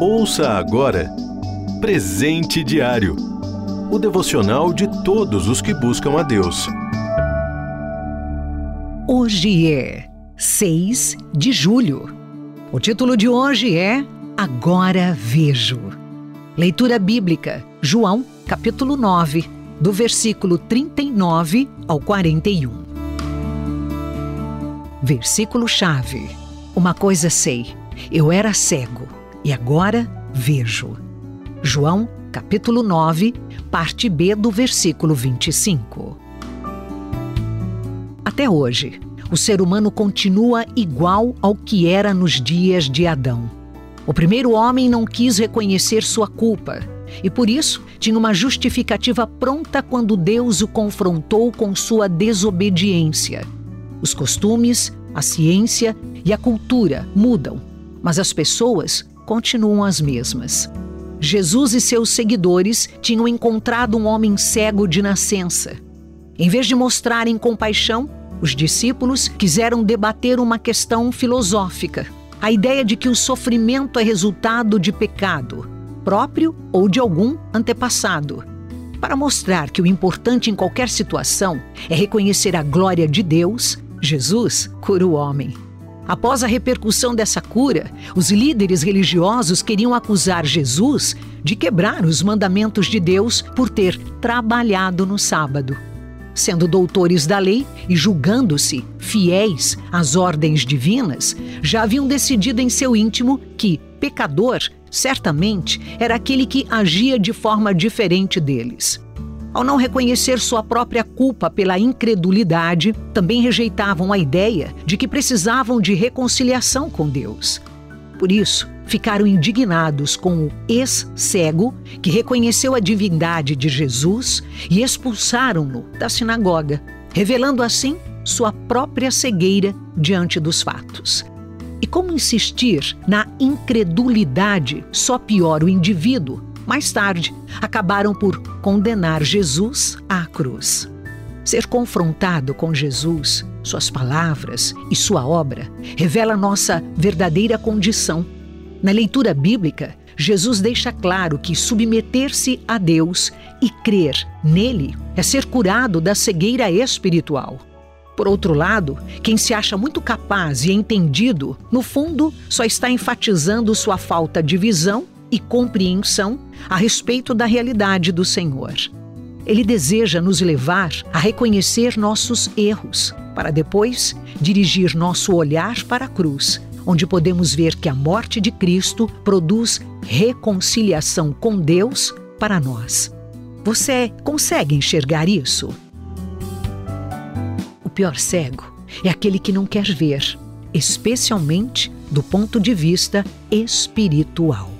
Ouça agora Presente Diário o devocional de todos os que buscam a Deus. Hoje é 6 de julho. O título de hoje é Agora Vejo. Leitura bíblica, João, capítulo 9, do versículo 39 ao 41. Versículo-chave: Uma coisa sei, eu era cego e agora vejo. João, capítulo 9, parte B do versículo 25. Até hoje, o ser humano continua igual ao que era nos dias de Adão. O primeiro homem não quis reconhecer sua culpa e, por isso, tinha uma justificativa pronta quando Deus o confrontou com sua desobediência. Os costumes, a ciência e a cultura mudam, mas as pessoas continuam as mesmas. Jesus e seus seguidores tinham encontrado um homem cego de nascença. Em vez de mostrarem compaixão, os discípulos quiseram debater uma questão filosófica: a ideia de que o sofrimento é resultado de pecado, próprio ou de algum antepassado. Para mostrar que o importante em qualquer situação é reconhecer a glória de Deus, Jesus cura o homem. Após a repercussão dessa cura, os líderes religiosos queriam acusar Jesus de quebrar os mandamentos de Deus por ter trabalhado no sábado. Sendo doutores da lei e julgando-se fiéis às ordens divinas, já haviam decidido em seu íntimo que pecador certamente era aquele que agia de forma diferente deles. Ao não reconhecer sua própria culpa pela incredulidade, também rejeitavam a ideia de que precisavam de reconciliação com Deus. Por isso, ficaram indignados com o ex-cego que reconheceu a divindade de Jesus e expulsaram-no da sinagoga, revelando assim sua própria cegueira diante dos fatos. E como insistir na incredulidade só piora o indivíduo mais tarde, acabaram por condenar Jesus à cruz. Ser confrontado com Jesus, suas palavras e sua obra revela nossa verdadeira condição. Na leitura bíblica, Jesus deixa claro que submeter-se a Deus e crer nele é ser curado da cegueira espiritual. Por outro lado, quem se acha muito capaz e entendido, no fundo, só está enfatizando sua falta de visão e compreensão a respeito da realidade do Senhor. Ele deseja nos levar a reconhecer nossos erros, para depois dirigir nosso olhar para a cruz, onde podemos ver que a morte de Cristo produz reconciliação com Deus para nós. Você consegue enxergar isso? O pior cego é aquele que não quer ver, especialmente do ponto de vista espiritual.